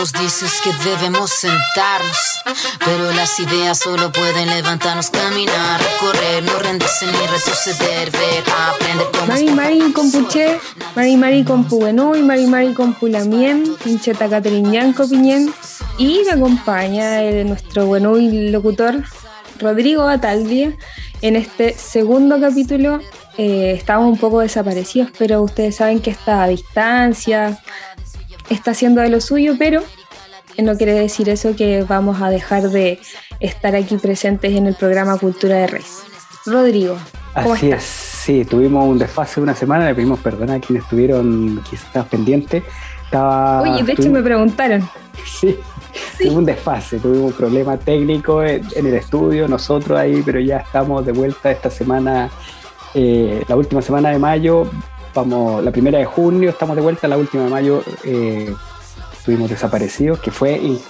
nos dices que debemos sentarnos, pero las ideas solo pueden levantarnos, caminar, recorrer, no rendirse ni retroceder, ver, aprender cómo Mari Mari Compuche, Mari Mari Compueno y Mari Mari Compulamien, Pincheta Catherine Yanco Piñén, y me acompaña el, nuestro bueno y locutor Rodrigo Ataldía en este segundo capítulo. Eh, estamos un poco desaparecidos, pero ustedes saben que está a distancia, está haciendo de lo suyo, pero no quiere decir eso que vamos a dejar de estar aquí presentes en el programa Cultura de Reis. Rodrigo. ¿cómo Así estás? es, sí, tuvimos un desfase de una semana, le pedimos perdón a quienes estuvieron quizás pendientes. Estaba, Oye, de hecho me preguntaron. Sí, tuvimos un desfase, tuvimos un problema técnico en, en el estudio, nosotros ahí, pero ya estamos de vuelta esta semana, eh, la última semana de mayo, vamos, la primera de junio, estamos de vuelta, la última de mayo eh, estuvimos desaparecidos, que fue, y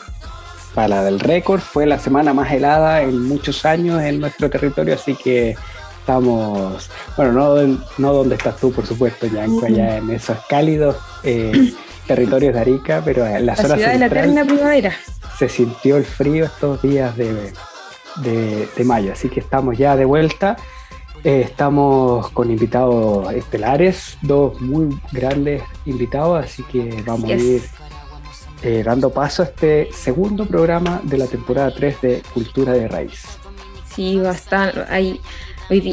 para la del récord, fue la semana más helada en muchos años en nuestro territorio, así que estamos, bueno, no, no donde estás tú, por supuesto, Yanko, allá en esos cálidos eh, territorios de Arica, pero en la, La zona ciudad de la eterna primavera. se sintió el frío estos días de, de- de mayo, así que estamos ya de vuelta. Eh, estamos con invitados estelares, dos muy grandes invitados, así que vamos a ir eh, dando paso a este segundo programa de la temporada 3 de Cultura de Raíz. Sí, bastante. Hay,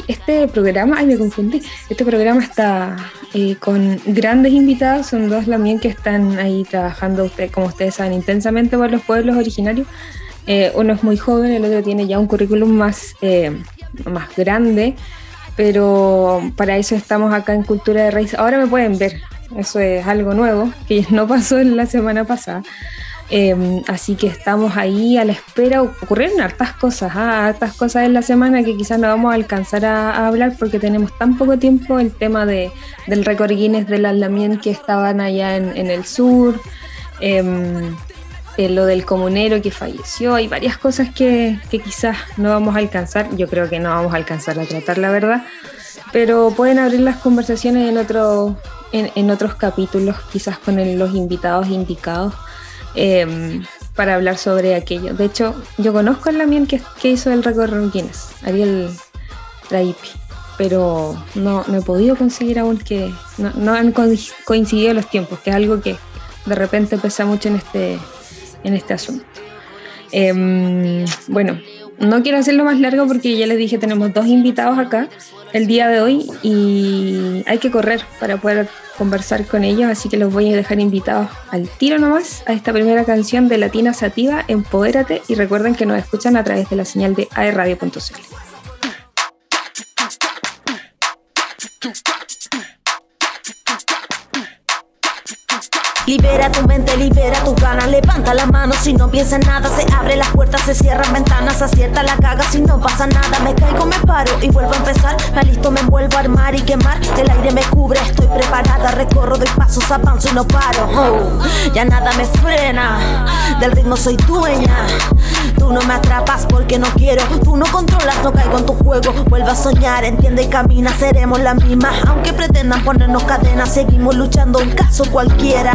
este programa, ay, me confundí. Este programa está eh, con grandes invitados. Son dos también que están ahí trabajando, usted- como ustedes saben, intensamente por los pueblos originarios. Eh, uno es muy joven, el otro tiene ya un currículum más, eh, más grande. Pero para eso estamos acá en Cultura de Raíz. Ahora me pueden ver. Eso es algo nuevo que no pasó en la semana pasada. Eh, así que estamos ahí a la espera. Ocurrieron hartas cosas, ¿ah? hartas cosas en la semana que quizás no vamos a alcanzar a, hablar porque tenemos tan poco tiempo. El tema de, del récord Guinness del Alamien que estaban allá en, en el sur, em, eh, lo del comunero que falleció. Hay varias cosas que, que quizás no vamos a alcanzar. Yo creo que no vamos a alcanzar a tratar, la verdad. Pero pueden abrir las conversaciones en, otro, en, en otros capítulos, quizás con el- los invitados indicados em, para hablar sobre aquello. De hecho, yo conozco al Lamien que, hizo el récord Guinness, Ariel Traipi, pero no, no he podido conseguir aún que no, no han co- coincidido los tiempos, que es algo que de repente pesa mucho en este, en este asunto. Em, bueno, no quiero hacerlo más largo porque ya les dije, tenemos dos invitados acá el día de hoy y hay que correr para poder conversar con ellos, así que los voy a dejar invitados al tiro nomás a esta primera canción de Latina Sativa, Empodérate, y recuerden que nos escuchan a través de la señal de aerradio.cl. Libera tu mente, libera tus ganas, levanta las manos si no piensas en nada, se abre las puertas, se cierran ventanas, acierta la caga si no pasa nada, me caigo, me paro y vuelvo a empezar, me listo, me vuelvo a armar y quemar, el aire me cubre, estoy preparada, recorro, doy pasos, avanzo y no paro, oh, ya nada me frena, del ritmo soy dueña, tú no me atrapas porque no quiero, tú no controlas, no caigo en tu juego, vuelvo a soñar, entiende y camina, seremos las mismas, aunque pretendan ponernos cadenas, seguimos luchando un caso cualquiera.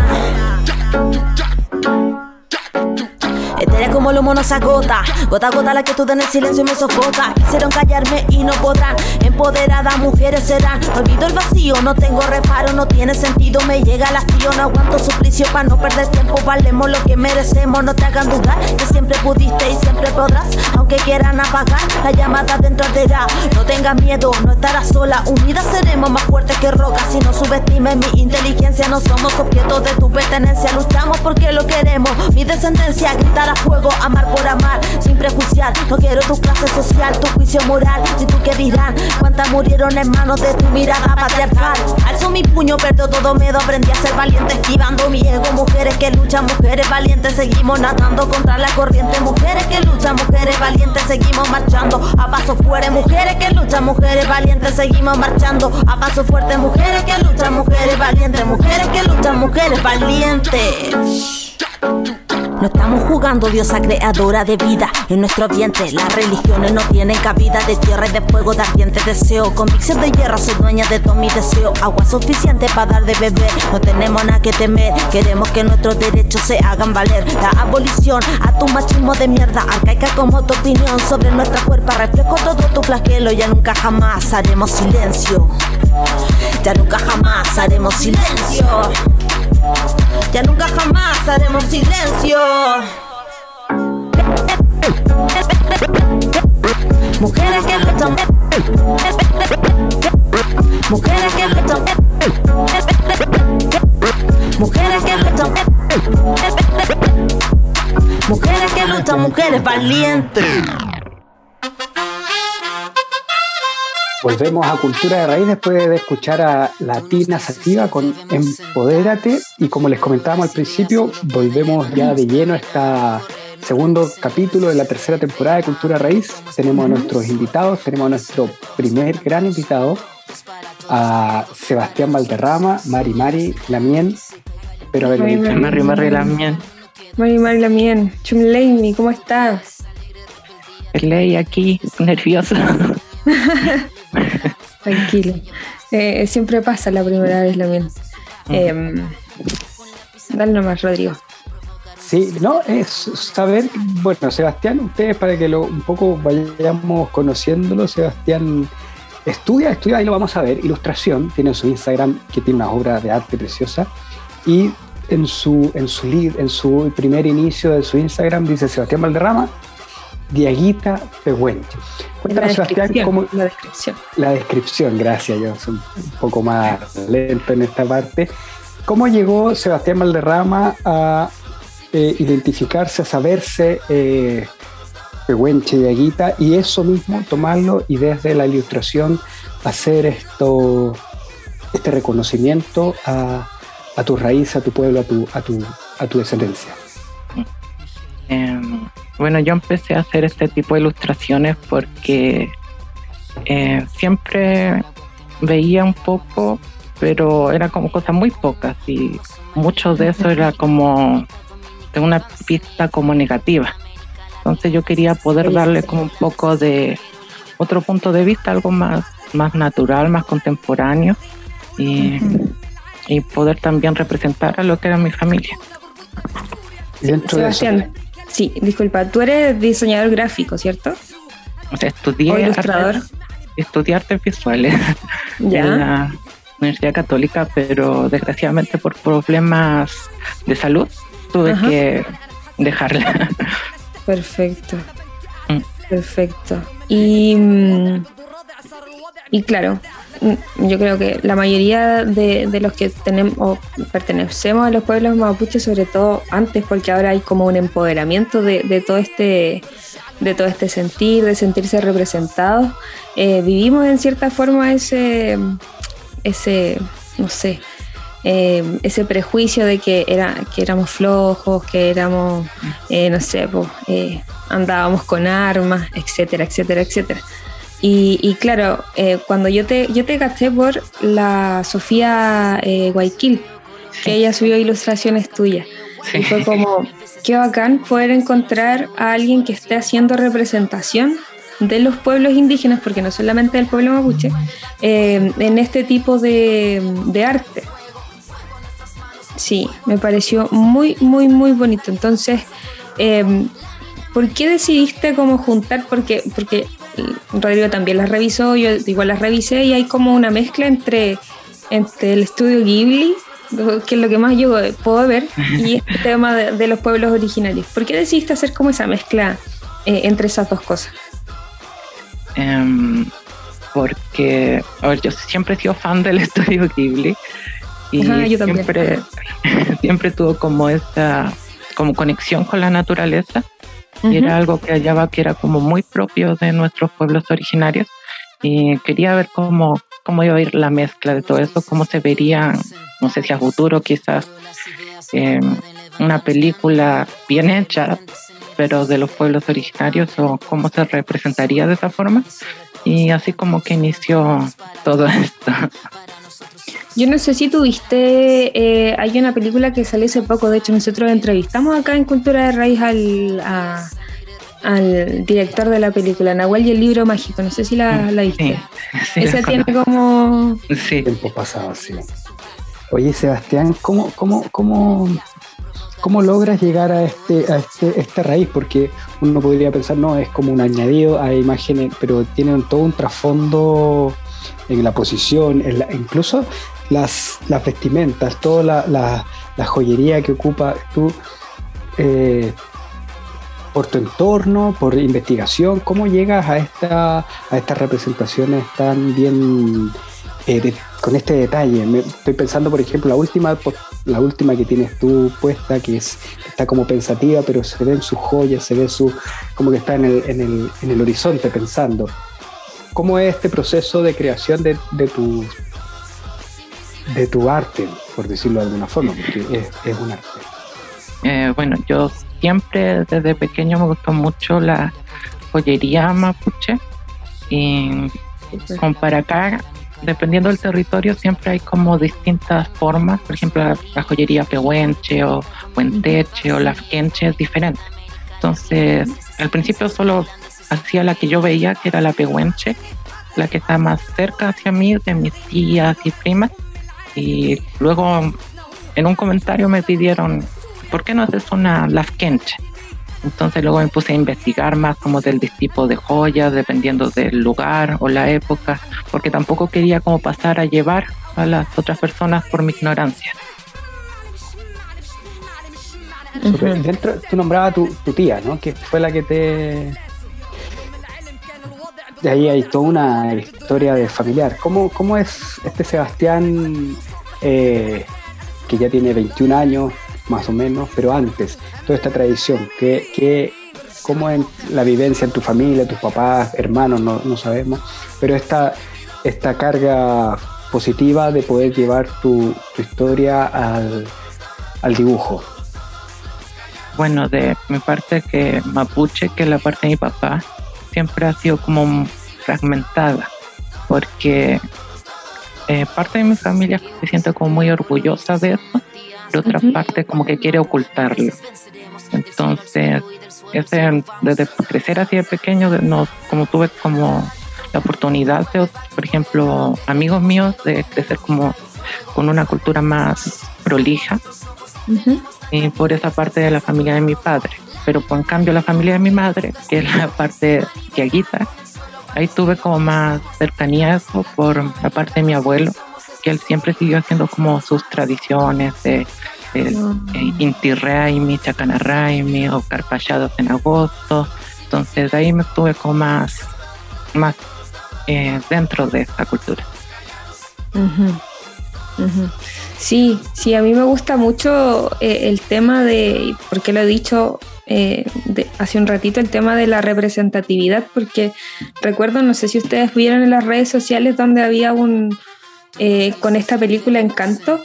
Etérea como el humo no se agota. Gota a gota la quietud en el silencio me sofoca. Quisieron callarme y no podrán. Empoderadas mujeres serán. Olvido el vacío, no tengo reparo No tiene sentido, me llega el hastío No aguanto suplicio. Para no perder tiempo Valemos lo que merecemos, no te hagan dudar Que siempre pudiste y siempre podrás. Aunque quieran apagar, la llamada dentro arderá No tengas miedo, no estarás sola. Unidas seremos más fuertes que rocas. Si no subestimes mi inteligencia No somos objetos de tu pertenencia. Luchamos porque lo queremos. Mi descendencia gritar a fuego, amar por amar Sin prejuiciar, no quiero tu clase social Tu juicio moral, ni tú que dirán Cuántas murieron en manos de tu mirada patriarcal Alzo mi puño, perdo todo miedo Aprendí a ser valiente esquivando mi ego. Mujeres que luchan, mujeres valientes Seguimos nadando contra la corriente. Mujeres que luchan, mujeres valientes Seguimos marchando a paso fuerte Mujeres que luchan, mujeres valientes Seguimos marchando a paso fuerte Mujeres que luchan, mujeres valientes Mujeres que luchan, mujeres valientes No estamos jugando diosa creadora de vida en nuestro vientre. Las religiones no tienen cabida de tierra y de fuego, de ardiente deseo. Convicción de hierro, soy dueña de todo mi deseo. Agua suficiente para dar de beber. No tenemos nada que temer. Queremos que nuestros derechos se hagan valer. La abolición a tu machismo de mierda. Arcaica como tu opinión sobre nuestra cuerpa. Reflejo todo tu flagelo. Ya nunca jamás haremos silencio. Ya nunca jamás haremos silencio. Ya nunca jamás haremos silencio. Mujeres que luchan. Mujeres que luchan. Mujeres que luchan. Mujeres que luchan, mujeres valientes. Volvemos a Cultura de Raíz después de escuchar a Latina Sativa con Empodérate y como les comentábamos al principio, volvemos ya de lleno a este segundo capítulo de la tercera temporada de Cultura Raíz. Tenemos a nuestros invitados, tenemos a nuestro primer gran invitado, a Sebastián Valderrama, Mari Mari Lamien. Pero a ver, Mari Mari, Mari Lamien. Mari Mari Lamien, Chumleimi, ¿cómo estás? Ley aquí, nerviosa. Tranquilo. Eh, siempre pasa la primera vez, Lamien. Eh, dale nomás, Rodrigo. Sí, no, es saber, bueno, Sebastián, ustedes para que lo, un poco vayamos conociéndolo, Sebastián estudia, estudia, ahí lo vamos a ver, ilustración, tiene su Instagram que tiene una obra de arte preciosa y en su, en su lead, en su primer inicio de su Instagram dice Sebastián Valderrama, Diaguita Pehuenche. Cuéntanos, Sebastián, cómo. La descripción. La descripción, gracias, yo soy un poco más lento en esta parte. ¿Cómo llegó Sebastián Valderrama a eh, identificarse, a saberse eh, Pehuenche Diaguita y eso mismo tomarlo y desde la ilustración hacer esto, este reconocimiento a, a tu raíz, a tu pueblo, a tu, a tu, a tu descendencia? Em, bueno, yo empecé a hacer este tipo de ilustraciones porque eh, siempre veía un poco, pero era como cosas muy pocas y mucho de eso era como de una pista como negativa. Entonces yo quería poder darle como un poco de otro punto de vista, algo más, más natural, más contemporáneo y, y poder también representar a lo que era mi familia. Sebastián, sí, disculpa, tú eres diseñador gráfico, ¿cierto? O sea, estudié ¿O ilustrador? Artes, estudié artes visuales ¿Ya? en la Universidad Católica, pero desgraciadamente por problemas de salud tuve Ajá. que dejarla. Perfecto. Mm. Perfecto. Y, mm, y claro, yo creo que la mayoría de, de los que tenemos o pertenecemos a los pueblos mapuches, sobre todo antes, porque ahora hay como un empoderamiento de, de todo este de todo este sentir, de sentirse representados, eh, vivimos en cierta forma ese, ese, no sé, eh, ese prejuicio de que, era, que éramos flojos, que éramos, eh, no sé, pues, andábamos con armas, etcétera, etcétera, etcétera. Y, y claro, eh, cuando yo te, yo te gasté por la Sofía eh, Guayquil, que ella subió ilustraciones tuyas. Sí. Y fue como, qué bacán poder encontrar a alguien que esté haciendo representación de los pueblos indígenas, porque no solamente del pueblo mapuche, eh, en este tipo de, de arte. Sí, me pareció muy, muy, muy bonito. Entonces, eh, ¿por qué decidiste como juntar? Porque, porque Rodrigo también las revisó, yo igual las revisé y hay como una mezcla entre, entre el estudio Ghibli, que es lo que más yo puedo ver, y este tema de, de los pueblos originarios. ¿Por qué decidiste hacer como esa mezcla eh, entre esas dos cosas? Em, porque, a ver, yo siempre he sido fan del estudio Ghibli y Ajá, yo también. siempre, siempre tuvo como esta como conexión con la naturaleza y era algo que hallaba que era como muy propio de nuestros pueblos originarios y quería ver cómo, cómo iba a ir la mezcla de todo eso, cómo se vería, no sé si a futuro quizás eh, una película bien hecha, pero de los pueblos originarios o cómo se representaría de esa forma. Y así como que inició todo esto. Yo no sé si tuviste, eh, hay una película que salió hace poco, de hecho nosotros entrevistamos acá en Cultura de Raíz al, al director de la película, Nahuel y el libro mágico, no sé si la, la viste. Esa tiene como... Sí. Tiempo pasado, sí. Oye, Sebastián, ¿cómo, cómo, cómo, cómo logras llegar a este, a este, esta raíz? Porque uno podría pensar, no, es como un añadido a imágenes, pero tienen todo un trasfondo en la posición, incluso las, las vestimentas, toda la, la, joyería que ocupa tú eh, por tu entorno, por investigación, ¿cómo llegas a, esta, a estas representaciones tan bien eh, con este detalle. Estoy pensando, por ejemplo, la última, la última que tienes tú puesta, que es, está como pensativa, pero se ven sus joyas, se ve su, como que está en el, en el, en el horizonte pensando. ¿Cómo es este proceso de creación de, de, tu, de tu arte, por decirlo de alguna forma? Porque es, es un arte. Eh, bueno, yo siempre desde pequeño me gustó mucho la joyería mapuche y con para acá dependiendo del territorio, siempre hay como distintas formas. Por ejemplo, la, joyería pehuenche o huenteche o la quenche es diferente. Entonces, al principio solo hacía la que yo veía, que era la pehuenche, la que está más cerca hacia mí, de mis tías y primas. Y luego en un comentario me pidieron, ¿por qué no haces una lafkenche? Entonces luego me puse a investigar más como del tipo de joyas, dependiendo del lugar o la época, porque tampoco quería como pasar a llevar a las otras personas por mi ignorancia. Dentro, tú nombrabas a tu, tía, ¿no? Que fue la que te... De ahí hay toda una historia de familiar. ¿Cómo, cómo es este Sebastián eh, que ya tiene 21 años, más o menos, pero antes, toda esta tradición, que, cómo es la vivencia en tu familia, tus papás, hermanos, no, sabemos, pero esta, esta carga positiva de poder llevar tu, historia al, dibujo. Bueno, de mi parte que mapuche, que la parte de mi papá, siempre ha sido como fragmentada, porque eh, parte de mi familia se siente como muy orgullosa de eso, de otra parte como que quiere ocultarlo. Entonces, ese, desde crecer así de pequeño, no, como tuve como la oportunidad de, por ejemplo, amigos míos, de crecer como con una cultura más prolija, y por esa parte de la familia de mi padre. Pero por en cambio la familia de mi madre, que es la parte quiaguita, ahí tuve como más cercanía eso por la parte de mi abuelo, que él siempre siguió haciendo como sus tradiciones de, de eh, Inti Raimi, Chacana Raimi o Carpallados en agosto. Entonces ahí me estuve como más, más eh, dentro de esta cultura. Sí, sí, a mí me gusta mucho eh, el tema de, porque lo he dicho hace un ratito, el tema de la representatividad, porque recuerdo, no sé si ustedes vieron en las redes sociales donde había un, eh, con esta película Encanto,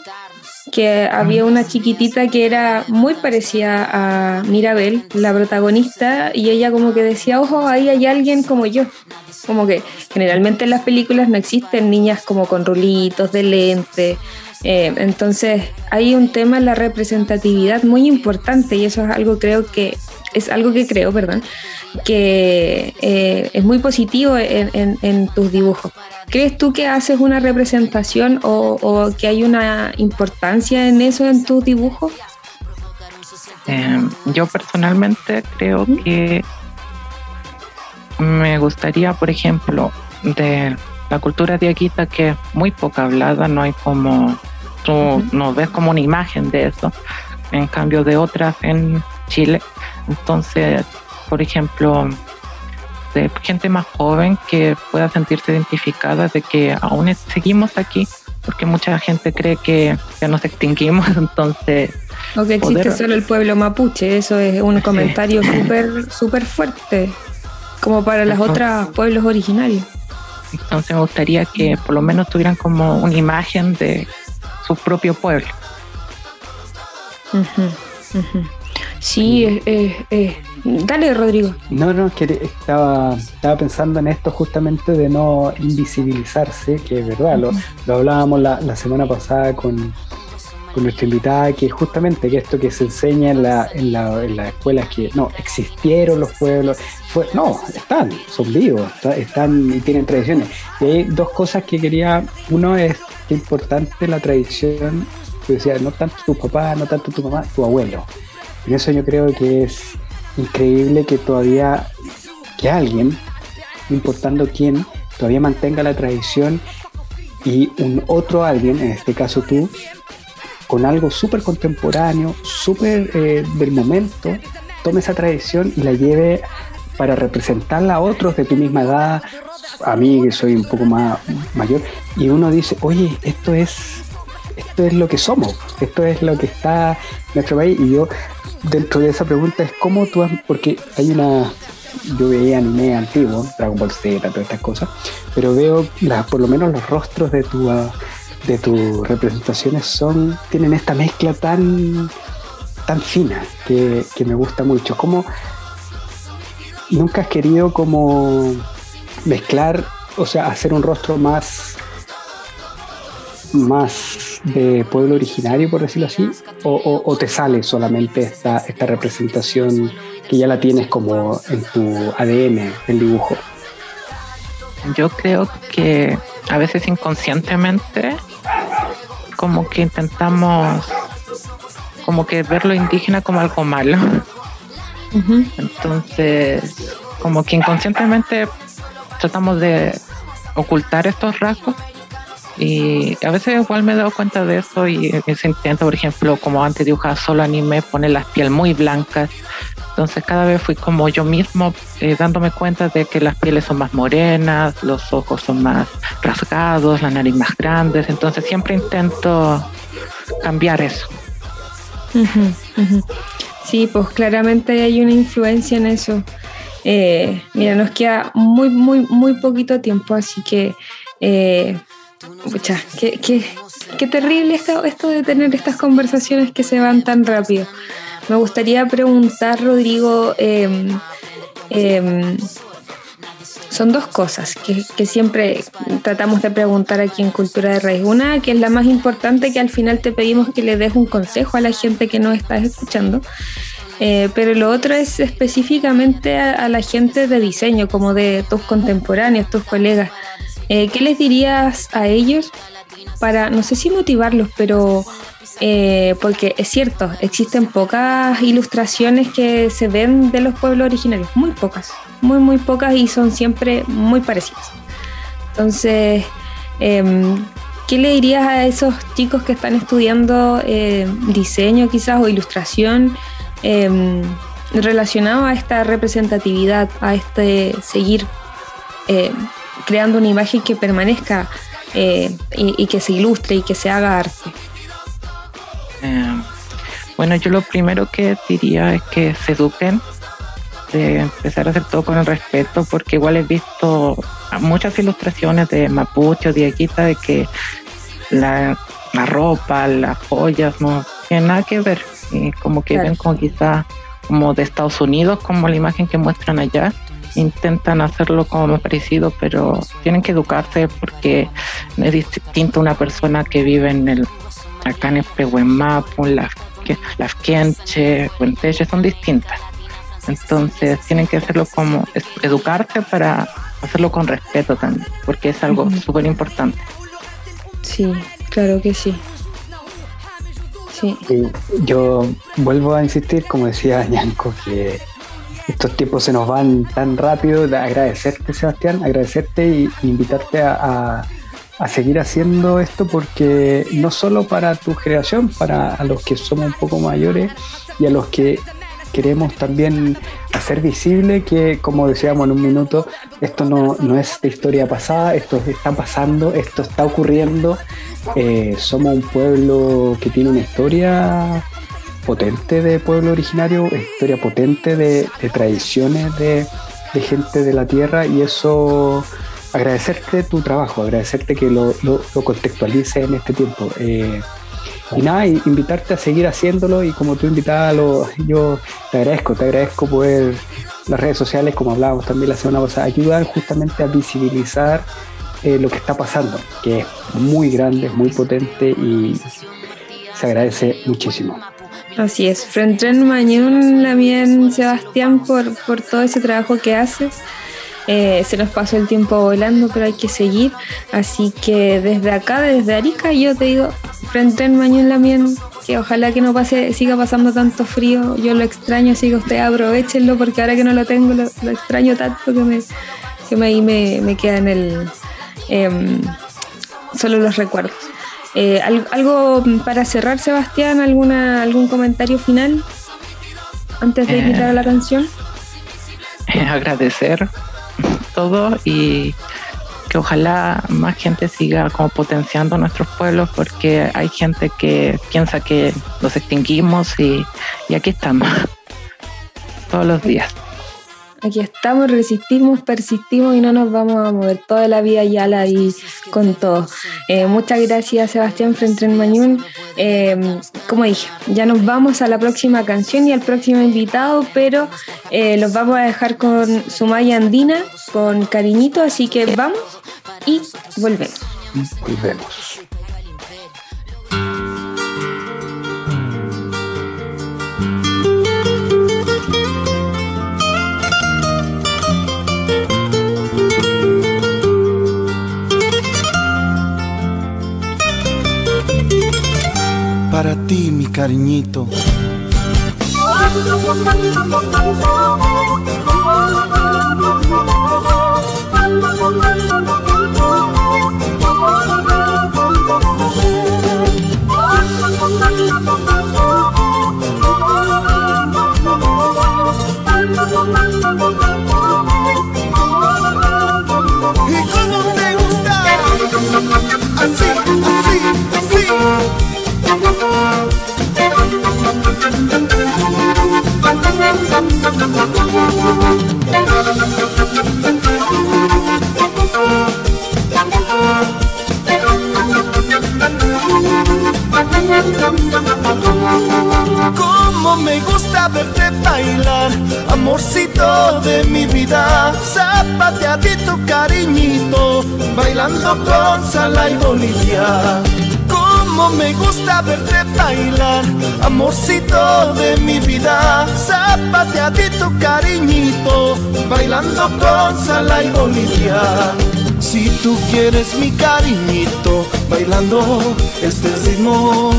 que había una chiquitita que era muy parecida a Mirabel, la protagonista, y ella como que decía, ojo, ahí hay alguien como yo. Como que generalmente en las películas no existen niñas como con rulitos de lente. Eh, entonces hay un tema en la representatividad muy importante y eso es algo creo que es algo que creo, perdón, que eh, es muy positivo en, tus dibujos. ¿Crees tú que haces una representación o, que hay una importancia en eso en tus dibujos? Em, yo personalmente creo que me gustaría, por ejemplo, de la cultura de Aquita, que es muy poca hablada, no hay como, tú no ves como una imagen de eso, en cambio de otras en Chile. Entonces, por ejemplo, de gente más joven que pueda sentirse identificada de que aún seguimos aquí, porque mucha gente cree que ya nos extinguimos, entonces... O que existe solo el pueblo mapuche, eso es un comentario súper súper fuerte, como para los otros pueblos originarios. Entonces me gustaría que por lo menos tuvieran como una imagen de su propio pueblo. Sí, dale Rodrigo. No, no, que estaba, estaba pensando en esto justamente de no invisibilizarse, que es verdad, lo, lo hablábamos la, la semana pasada con, nuestra invitada, que justamente que esto que se enseña en, la, en, la, en las escuelas, que no, existieron los pueblos, no, están, son vivos, están y tienen tradiciones. Y hay dos cosas que quería, uno es que importante la tradición, no tanto tu papá, no tanto tu mamá, tu abuelo. En eso yo creo que es increíble que todavía, que alguien, importando quién, todavía mantenga la tradición y un otro alguien, en este caso tú, con algo súper contemporáneo, súper eh, del momento, tome esa tradición y la lleve para representarla a otros de tu misma edad, a mí que soy un poco más mayor, y uno dice, oye, esto es, esto es lo que somos, esto es lo que está nuestro país, y yo dentro de esa pregunta es cómo tú has, porque hay una, yo veía anime antiguo, Dragon Ball Z, todas estas cosas, pero veo por lo menos los rostros de tu de tus representaciones son tienen esta mezcla tan tan fina que, me gusta mucho. Como nunca has querido como mezclar, o sea, hacer un rostro más más de pueblo originario, por decirlo así, o, te sale solamente esta, esta representación que ya la tienes como en tu ADN, el dibujo? Yo creo que a veces inconscientemente como que intentamos como que ver lo indígena como algo malo. Entonces, como que inconscientemente tratamos de ocultar estos rasgos y a veces igual me he dado cuenta de eso y ese intento, por ejemplo, como antes dibujaba solo anime, pone las piel muy blancas entonces cada vez fui como yo mismo eh, dándome cuenta de que las pieles son más morenas, los ojos son más rasgados, la nariz más grande. Entonces siempre intento cambiar eso. Sí, pues claramente hay una influencia en eso. Eh, mira, nos queda muy, muy, muy poquito tiempo, así que, eh, qué, qué, terrible esto, esto de tener estas conversaciones que se van tan rápido. Me gustaría preguntar, Rodrigo, em, son dos cosas que, siempre tratamos de preguntar aquí en Cultura de Raíz. Una, que es la más importante, que al final te pedimos que le des un consejo a la gente que nos estás escuchando. Eh, pero lo otro es específicamente a, la gente de diseño, como de tus contemporáneos, tus colegas. Eh, ¿Qué les dirías a ellos para, no sé si motivarlos, pero eh, porque es cierto, existen pocas ilustraciones que se ven de los pueblos originarios, muy pocas, muy, muy pocas y son siempre muy parecidas. Entonces, em, ¿qué le dirías a esos chicos que están estudiando eh, diseño quizás o ilustración em, relacionado a esta representatividad, a este seguir eh, creando una imagen que permanezca y que se ilustre y que se haga arte? Eh, bueno, yo lo primero que diría es que se eduquen, de empezar a hacer todo con el respeto, porque igual he visto muchas ilustraciones de Mapuche o de Aguita de que la, ropa, las joyas no tienen nada que ver, y como que ven como quizá como de Estados Unidos, como la imagen que muestran allá, intentan hacerlo como parecido, pero tienen que educarse porque es distinto una persona que vive en el acá en Pehuemapu, las, las Quenche, Cuenteche son distintas. Entonces tienen que hacerlo como educarse para hacerlo con respeto también, porque es algo súper importante. Sí, claro que sí. Sí. Yo vuelvo a insistir, como decía Ñanco, que estos tiempos se nos van tan rápido. Agradecerte, Sebastián, agradecerte y invitarte a a seguir haciendo esto porque no solo para tu generación, para a los que somos un poco mayores y a los que queremos también hacer visible que, como decíamos en un minuto, esto no, no es de historia pasada, esto está pasando, esto está ocurriendo. Eh, somos un pueblo que tiene una historia potente de pueblo originario, historia potente de, tradiciones de, de gente de la tierra y eso agradecerte tu trabajo, agradecerte que lo, lo, contextualices en este tiempo. Eh, y nada, invitarte a seguir haciéndolo y como tú invitabas, yo te agradezco, te agradezco poder las redes sociales, como hablábamos también la semana pasada, ayudan justamente a visibilizar eh, lo que está pasando, que es muy grande, muy potente y se agradece muchísimo. Así es, frente en Mañón, también Sebastián, por, por todo ese trabajo que haces. Eh, se nos pasó el tiempo volando, pero hay que seguir. Así que desde acá, desde Arica, yo te digo, frente en Mañón Lamien, que ojalá que no pase, siga pasando tanto frío. Yo lo extraño, así que ustedes aprovechenlo, porque ahora que no lo tengo, lo, extraño tanto que me, que me, ahí me, me queda en el. Em, solo los recuerdos. Eh, ¿Algo para cerrar, Sebastián? ¿Alguna, ¿Algún comentario final antes de invitar a la canción? agradecer todo y que ojalá más gente siga como potenciando nuestros pueblos porque hay gente que piensa que los extinguimos y, y aquí estamos todos los días. Aquí estamos, resistimos, persistimos y no nos vamos a mover toda la vida ya la y con todo. Eh, muchas gracias Sebastián Frentren Mañún. Eh, como dije, ya nos vamos a la próxima canción y al próximo invitado, pero eh, los vamos a dejar con Sumaya Andina, con cariñito, así que vamos y volvemos. Volvemos. Para ti, mi cariñito. Y cómo te gusta, así, así, así. Como me gusta verte bailar, amorcito de mi vida, zapateadito cariñito, bailando con Sala y Bolivia como me gusta verte bailar, amorcito de mi vida, zapateadito cariñito, bailando con Sala y Bolivia. Si tú quieres mi cariñito, bailando este ritmo,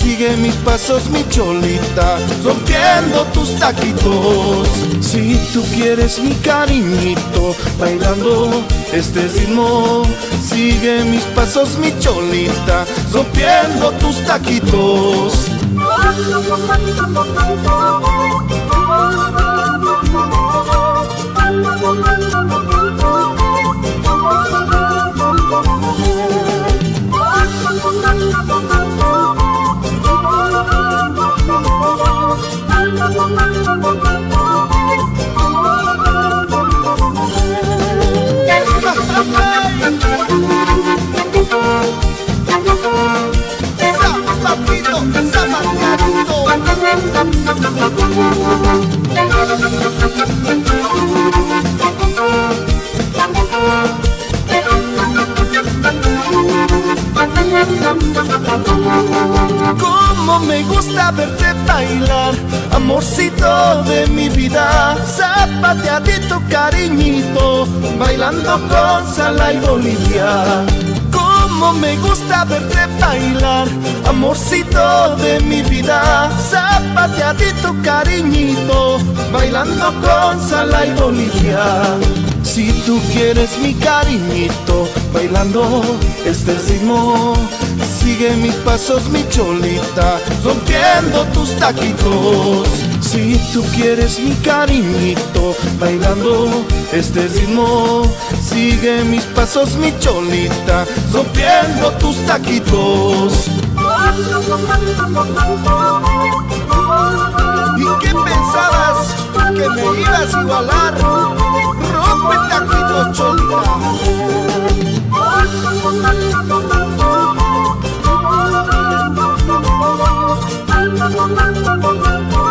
sigue mis pasos, mi cholita, rompiendo tus taquitos. Si tú quieres mi cariñito, bailando este ritmo, sigue mis pasos, mi cholita, rompiendo tus taquitos. Como amorcito de mi vida, zapateadito cariñito, bailando con Sala y Bolivia. Como me gusta verte bailar, amorcito de mi vida, zapateadito cariñito, bailando con Sala y Bolivia. Si tú quieres mi cariñito, bailando este ritmo, sigue mis pasos, mi cholita, rompiendo tus taquitos. Si tú quieres mi cariñito, bailando este ritmo, sigue mis pasos, mi cholita, rompiendo tus taquitos. ¿Y qué pensabas que me ibas a igualar? Rompe taquitos, cholita.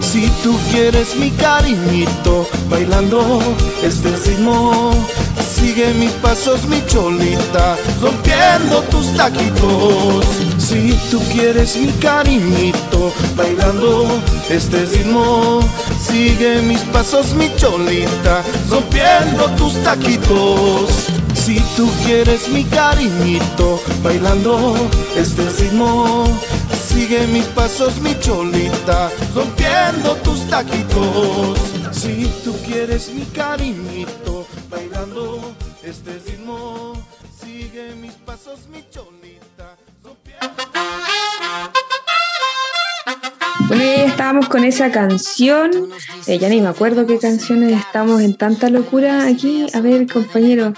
Si tú quieres mi cariñito, bailando este ritmo, sigue mis pasos, mi cholita rompiendo tus taquitos. Si tú quieres mi cariñito, bailando este ritmo, sigue mis pasos, mi cholita, rompiendo tus taquitos. Si tú quieres mi cariñito, bailando este ritmo, sigue mis pasos, mi cholita, rompiendo tus taquitos. Si tú quieres mi cariñito, Bueno, ahí estábamos con esa canción. Eh, ya ni me acuerdo qué canciones estamos en tanta locura aquí. A ver, compañero.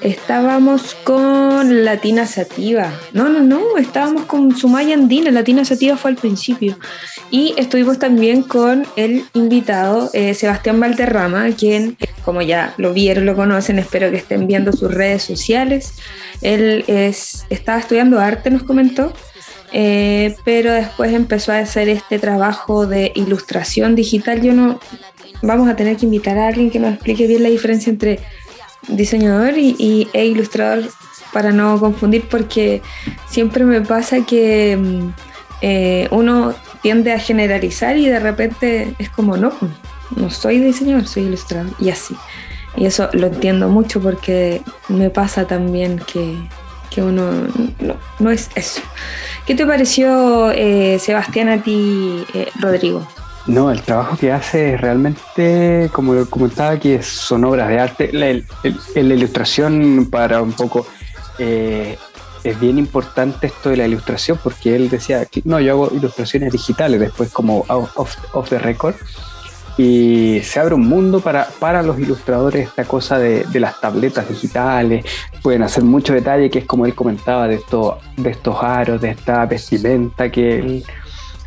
Estábamos con Latina Sativa. No, no, no. Estábamos con Sumaya Andina. Latina Sativa fue al principio. Y estuvimos también con el invitado eh, Sebastián Valderrama, quien, como ya lo vieron, lo conocen, espero que estén viendo sus redes sociales. Él es, estaba estudiando arte, nos comentó. Eh, pero después empezó a hacer este trabajo de ilustración digital. Yo no, vamos a tener que invitar a alguien que nos explique bien la diferencia entre diseñador y, e ilustrador para no confundir, porque siempre me pasa que mm, eh, uno tiende a generalizar y de repente es como, no, pues, no soy diseñador, soy ilustrador, y así. Y eso lo entiendo mucho porque me pasa también que, que uno no, es eso. ¿Qué te pareció, eh, Sebastián, a ti, eh, Rodrigo? No, el trabajo que hace es realmente, como comentaba, que son obras de arte. La, la ilustración, para un poco, eh, es bien importante esto de la ilustración, porque él decía, no, yo hago ilustraciones digitales, después como off- off the record, y se abre un mundo para, para los ilustradores, esta cosa de, de las tabletas digitales, pueden hacer mucho detalle, que es como él comentaba, de, esto, de estos aros, de esta vestimenta que él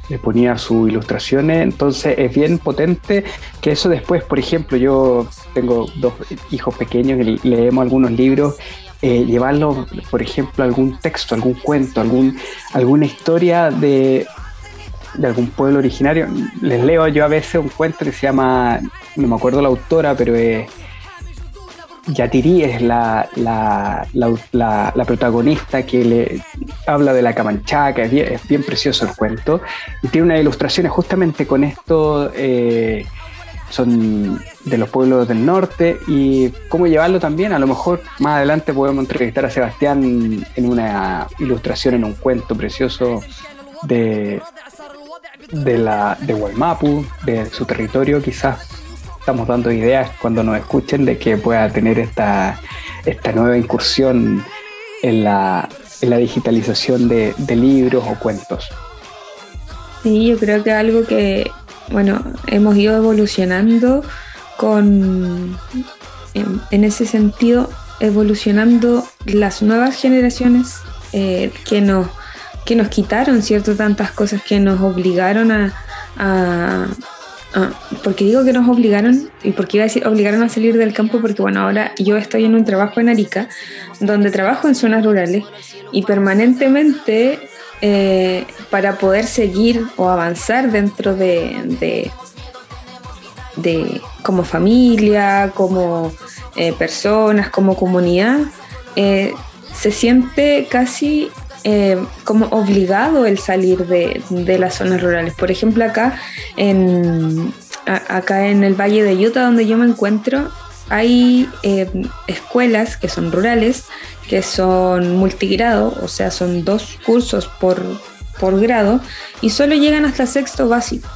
le ponía sus ilustraciones, entonces es bien potente que eso después, por ejemplo, yo tengo dos hijos pequeños y leemos algunos libros, eh, llevarlos, por ejemplo, algún texto, algún cuento, algún, alguna historia de, de algún pueblo originario. Les leo yo a veces un cuento que se llama, no me acuerdo la autora, pero es Yatiri es la, la, la, la- protagonista que le habla de la camanchaca, es bien, es bien precioso el cuento, y tiene unas ilustraciones justamente con esto, eh, son de los pueblos del norte, y cómo llevarlo también, a lo mejor más adelante podemos entrevistar a Sebastián en una ilustración, en un cuento precioso de, de, la, de Walmapu, de su territorio, quizás estamos dando ideas cuando nos escuchen de que pueda tener esta, esta nueva incursión en la, en la digitalización de, libros o cuentos. Sí, yo creo que algo que, bueno, hemos ido evolucionando con, en, en ese sentido, evolucionando las nuevas generaciones eh, que, nos, que nos quitaron, ¿cierto? Tantas cosas que nos obligaron a, a- a- porque digo que nos obligaron, y porque iba a decir obligaron a salir del campo, porque bueno, ahora yo estoy en un trabajo en Arica, donde trabajo en zonas rurales, y permanentemente eh, para poder seguir o avanzar dentro de, de, como familia, como eh, personas, como comunidad, eh, se siente casi eh, como obligado el salir de, de las zonas rurales. Por ejemplo, acá en, acá en el Valle de Utah, donde yo me encuentro, hay eh, escuelas que son rurales, que son multigrado, o sea, son dos cursos por, por grado, y solo llegan hasta sexto básico.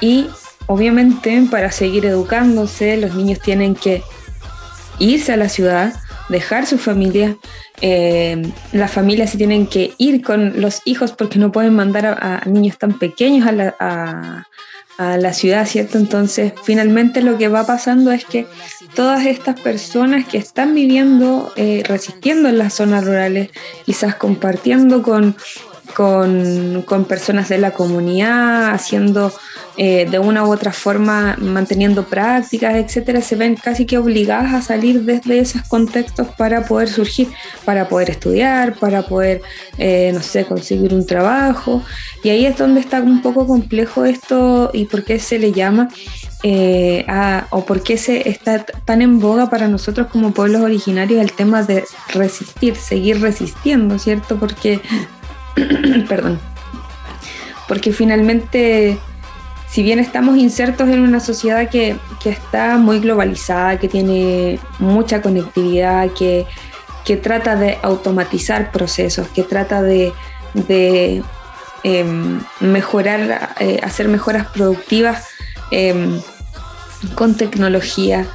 Y obviamente para seguir educándose, los niños tienen que irse a la ciudad, dejar su familia. eh, las familias se tienen que ir con los hijos porque no pueden mandar a, niños tan pequeños a la, a- a la ciudad, ¿cierto? Entonces, finalmente lo que va pasando es que todas estas personas que están viviendo, eh, resistiendo en las zonas rurales, quizás compartiendo con, con, con personas de la comunidad, haciendo eh, de una u otra forma manteniendo prácticas, etcétera, se ven casi que obligadas a salir desde esos contextos para poder surgir, para poder estudiar, para poder, eh, no sé, conseguir un trabajo. Y ahí es donde está un poco complejo esto y por qué se le llama eh, o por qué se está tan en boga para nosotros como pueblos originarios el tema de resistir, seguir resistiendo, ¿cierto? Porque, perdón, porque finalmente si bien estamos insertos en una sociedad que, está muy globalizada, que tiene mucha conectividad, que, trata de automatizar procesos, que trata de, em, mejorar, eh, hacer mejoras productivas em, con tecnología,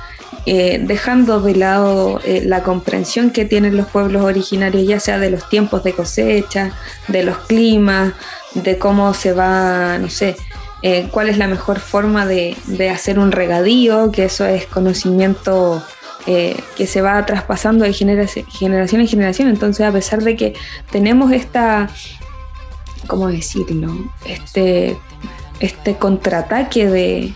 eh, dejando de lado eh, la comprensión que tienen los pueblos originarios, ya sea de los tiempos de cosecha, de los climas, de cómo se va, no sé, eh, cuál es la mejor forma de, hacer un regadío, que eso es conocimiento eh, que se va traspasando de generación, en generación. Entonces, a pesar de que tenemos esta, ¿cómo decirlo? Este, este contraataque de,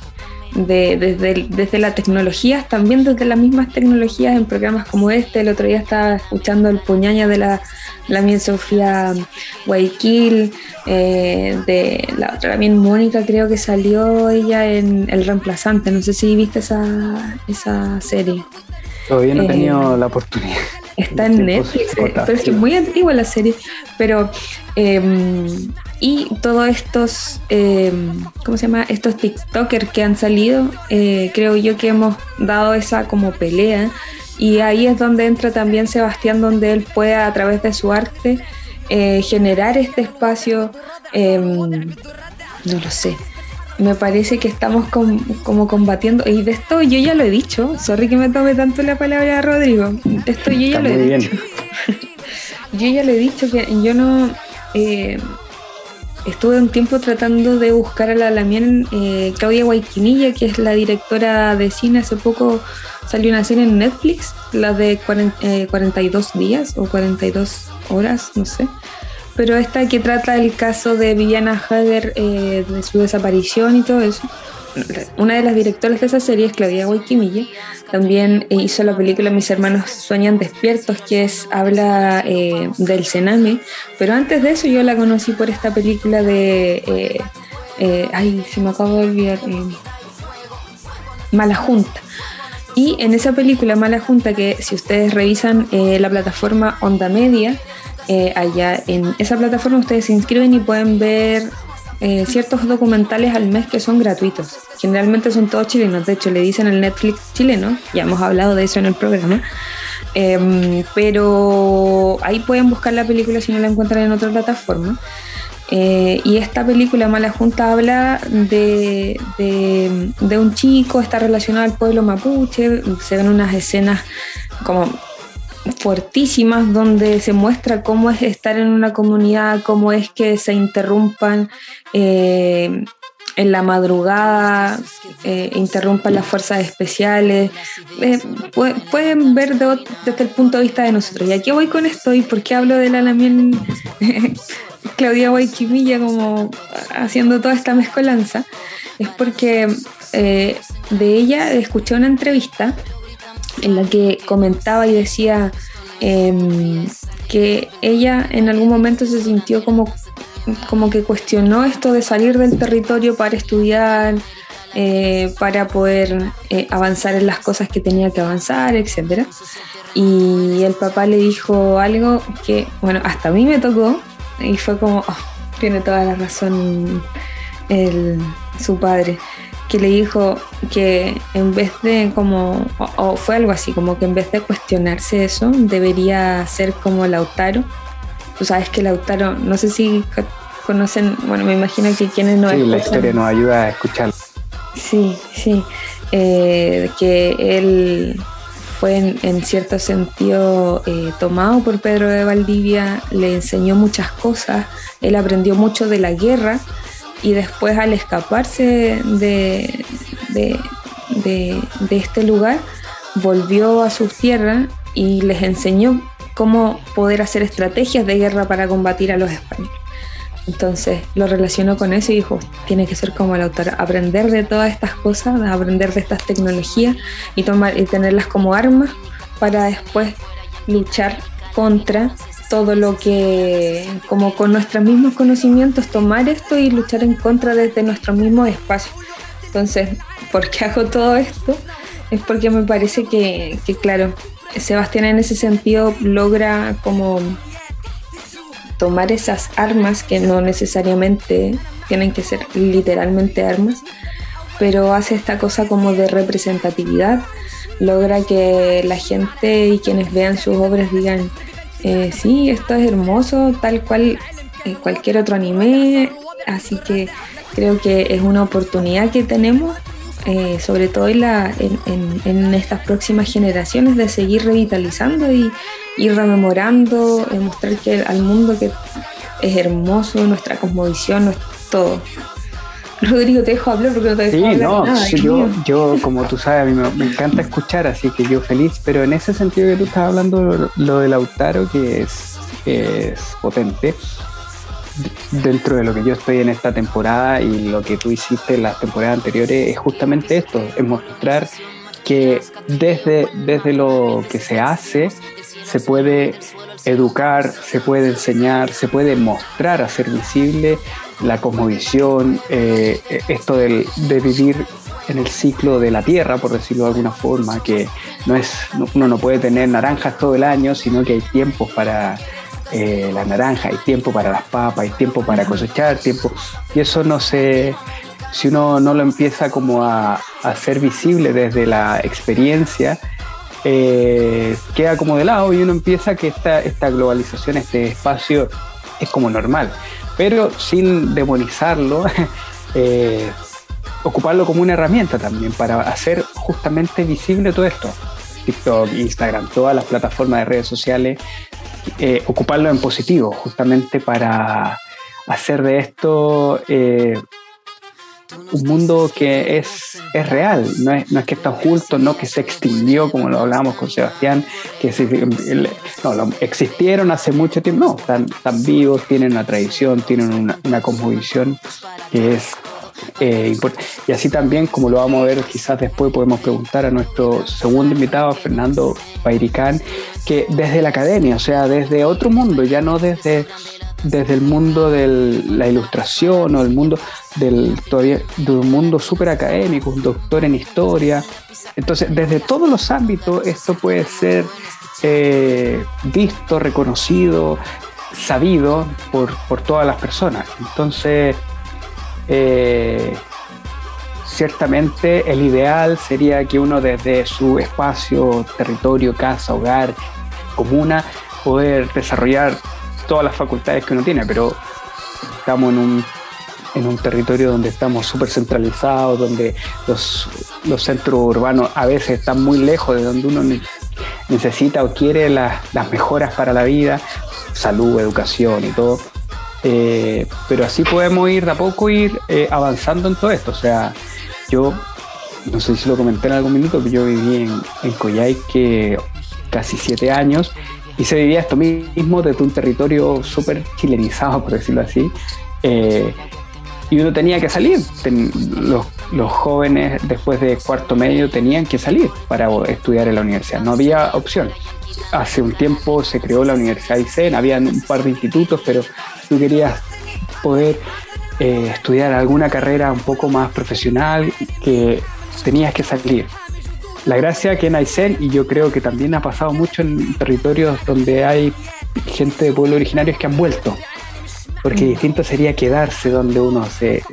desde, desde las tecnologías, también desde las mismas tecnologías en programas como este. El otro día estaba escuchando el puñaña de la la mía Sofía Guayaquil, eh, de la otra también Mónica creo que salió ella en El Reemplazante, no sé si viste esa, esa serie. Todavía no he tenido eh, la oportunidad. Está en Netflix, eh, pero es muy antigua la serie, pero em, y todos estos, em, ¿cómo se llama? Estos TikTokers que han salido, creo yo que hemos dado esa como pelea. Y ahí es donde entra también Sebastián, donde él puede a través de su arte eh, generar este espacio, em, no lo sé, me parece que estamos como combatiendo, y de esto yo ya lo he dicho, sorry que me tome tanto la palabra Rodrigo, de esto yo ya lo he dicho. yo ya lo he dicho que yo no... Eh, estuve un tiempo tratando de buscar a la Lamien eh, Claudia Guayquinilla, que es la directora de cine, hace poco salió una serie en Netflix, la de 42 eh, días o 42 horas, no sé. Pero esta que trata el caso de Viviana Hager, eh, de su desaparición y todo eso. Una de las directoras de esa serie es Claudia Guayquimilla. También hizo la película Mis hermanos sueñan despiertos, que es habla eh, del cename. Pero antes de eso yo la conocí por esta película de... ay, se me acaba de olvidar. Mala Junta y en esa película Mala Junta, que si ustedes revisan eh, la plataforma Onda Media, eh, allá en esa plataforma ustedes se inscriben y pueden ver eh, ciertos documentales al mes que son gratuitos. Generalmente son todos chilenos, de hecho le dicen el Netflix chileno, ya hemos hablado de eso en el programa. Em, pero ahí pueden buscar la película si no la encuentran en otra plataforma. Eh, y esta película Mala Junta habla de, un chico, está relacionado al pueblo mapuche, se ven unas escenas como fuertísimas donde se muestra cómo es estar en una comunidad, cómo es que se interrumpan eh, en la madrugada, eh, interrumpan las fuerzas especiales. pueden ver desde el punto de vista de nosotros. Y aquí voy con esto y por qué hablo de la Lamien Claudia Guayquimilla como haciendo toda esta mezcolanza, es porque eh, de ella escuché una entrevista en la que comentaba y decía em, que ella en algún momento se sintió como, como que cuestionó esto de salir del territorio para estudiar, eh, para poder eh, avanzar en las cosas que tenía que avanzar, etc. Y el papá le dijo algo que, bueno, hasta a mí me tocó, y fue como, oh, tiene toda la razón el, su padre, que le dijo que en vez de como, o, fue algo así, como que en vez de cuestionarse eso, debería ser como Lautaro. Tú sabes que Lautaro, no sé si conocen, bueno, me imagino que quienes no... Sí, la historia nos ayuda a escuchar. Sí, sí, eh, que él fue en, cierto sentido eh, tomado por Pedro de Valdivia, le enseñó muchas cosas, él aprendió mucho de la guerra y después al escaparse de, de, este lugar, volvió a sus tierras y les enseñó cómo poder hacer estrategias de guerra para combatir a los españoles. Entonces lo relacionó con eso y dijo, tiene que ser como el autor, aprender de todas estas cosas, aprender de estas tecnologías y, tomar, y tenerlas como armas para después luchar contra todo lo que, como con nuestros mismos conocimientos, tomar esto y luchar en contra desde nuestro mismo espacio. Entonces, ¿por qué hago todo esto? Es porque me parece que, que claro, Sebastián en ese sentido logra como tomar esas armas que no necesariamente tienen que ser literalmente armas, pero hace esta cosa como de representatividad, logra que la gente y quienes vean sus obras digan, eh, sí, esto es hermoso, tal cual eh, cualquier otro anime, así que creo que es una oportunidad que tenemos eh, sobre todo en, la, en, estas próximas generaciones, de seguir revitalizando y, rememorando, mostrar que al mundo que es hermoso, nuestra cosmovisión, todo. Rodrigo, te dejo hablar porque no te dejo sí, No, yo, yo, como tú sabes, a mí me, encanta escuchar, así que yo feliz, pero en ese sentido que tú estás hablando, lo, lo de Lautaro, que es, es potente, dentro de lo que yo estoy en esta temporada y lo que tú hiciste en las temporadas anteriores es justamente esto, es mostrar que desde, desde lo que se hace se puede educar, se puede enseñar, se puede mostrar, hacer visible la cosmovisión, eh, esto de vivir en el ciclo de la tierra, por decirlo de alguna forma, que no es, uno no puede tener naranjas todo el año, sino que hay tiempos para eh, la naranja, hay tiempo para las papas, hay tiempo para cosechar, tiempo. Y eso no se, si uno no lo empieza como a, hacer visible desde la experiencia, eh, queda como de lado y uno empieza que esta, esta globalización, este espacio es como normal, pero sin demonizarlo, eh, ocuparlo como una herramienta también para hacer justamente visible todo esto. TikTok, Instagram, todas las plataformas de redes sociales eh, ocuparlo en positivo, justamente para hacer de esto eh, un mundo que es, es real, no es, no es, que está oculto, no que se extinguió, como lo hablábamos con Sebastián, que no, existieron hace mucho tiempo, no, están, están, vivos, tienen una tradición, tienen una, una cosmovisión que es eh, y así también, como lo vamos a ver quizás después, podemos preguntar a nuestro segundo invitado, Fernando Pairicán, que desde la academia, o sea, desde otro mundo, ya no desde, desde el mundo de la ilustración o el mundo del, todavía, de un mundo súper académico, un doctor en historia. Entonces, desde todos los ámbitos, esto puede ser eh, visto, reconocido, sabido por, por todas las personas. Entonces, eh, ciertamente el ideal sería que uno desde su espacio, territorio, casa, hogar, comuna, poder desarrollar todas las facultades que uno tiene, pero estamos en un, en un territorio donde estamos súper centralizados, donde los, los, centros urbanos a veces están muy lejos de donde uno necesita o quiere las mejoras para la vida, salud, educación y todo. Eh, pero así podemos ir de a poco ir eh, avanzando en todo esto. O sea, yo no sé si lo comenté en algún minuto, pero yo viví en, en Coyhaique casi siete años y se vivía esto mismo desde un territorio súper chilenizado, por decirlo así. Eh, y uno tenía que salir. los, jóvenes después de cuarto medio tenían que salir para estudiar en la universidad. No había opción. Hace un tiempo se creó la Universidad ICEN, había un par de institutos, pero tú querías poder eh, estudiar alguna carrera un poco más profesional, que tenías que salir. La gracia que en Aysén, y yo creo que también ha pasado mucho en territorios donde hay gente de pueblo originario, es que han vuelto. Porque mm. distinto sería quedarse donde uno se.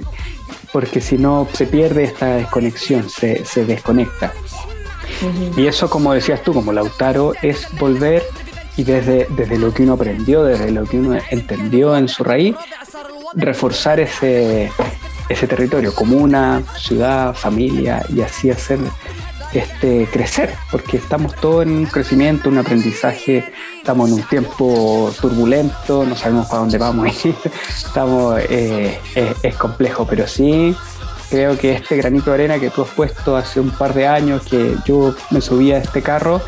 Porque si no, se pierde esta desconexión, se, se desconecta. Y eso, como decías tú, como Lautaro, es volver y desde, desde lo que uno aprendió, desde lo que uno entendió en su raíz, reforzar ese, ese territorio, comuna, ciudad, familia, y así hacer este, crecer, porque estamos todos en un crecimiento, un aprendizaje, estamos en un tiempo turbulento, no sabemos para dónde vamos a ir, estamos, eh, es, complejo, pero sí creo que este granito de arena que tú has puesto hace un par de años que yo me subí a este carro,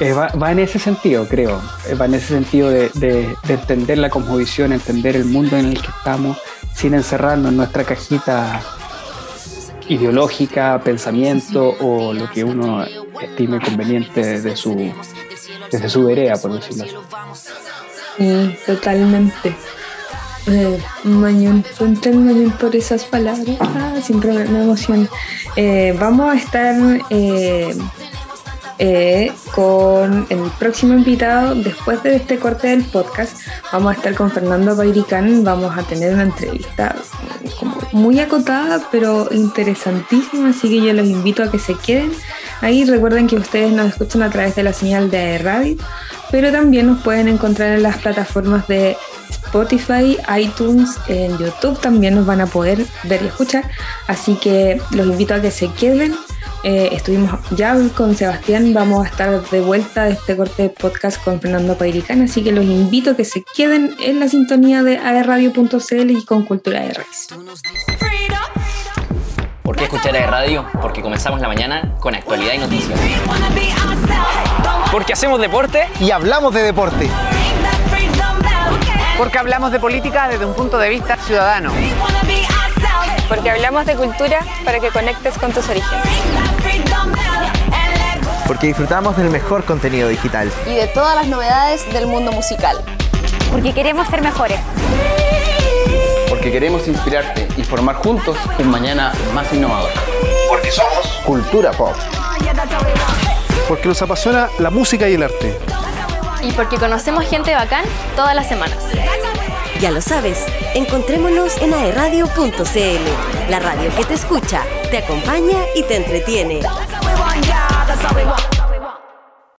Eh, va, en ese sentido, creo. Eh, va en ese sentido de, entender la cosmovisión, entender el mundo en el que estamos, sin encerrarnos en nuestra cajita ideológica, pensamiento o lo que uno estime conveniente desde su, desde su vereda, por decirlo así. Sí, totalmente. Eh, Mañón, Mañón por esas palabras. Ah, siempre me, emociona. Eh, vamos a estar eh, eh, con el próximo invitado. Después de este corte del podcast, vamos a estar con Fernando Bairicán. Vamos a tener una entrevista muy acotada, pero interesantísima. Así que yo los invito a que se queden ahí. Recuerden que ustedes nos escuchan a través de la señal de radio, pero también nos pueden encontrar en las plataformas de Spotify, iTunes, en YouTube también nos van a poder ver y escuchar. Así que los invito a que se queden eh, estuvimos ya con Sebastián, vamos a estar de vuelta de este corte de podcast con Fernando Pairicán, así que los invito a que se queden en la sintonía de aerradio.cl y con Cultura de Raíz. ¿Por qué escuchar a Radio? Porque comenzamos la mañana con actualidad y noticias. Porque hacemos deporte y hablamos de deporte. Porque hablamos de política desde un punto de vista ciudadano porque hablamos de cultura para que conectes con tus orígenes. Porque disfrutamos del mejor contenido digital. Y de todas las novedades del mundo musical. Porque queremos ser mejores. Porque queremos inspirarte y formar juntos un mañana más innovador. Porque somos Cultura Pop. Porque nos apasiona la música y el arte. Y porque conocemos gente bacán todas las semanas. Ya lo sabes, encontrémonos en aerradio.cl, la radio que te escucha, te acompaña y te entretiene. Sorry, what?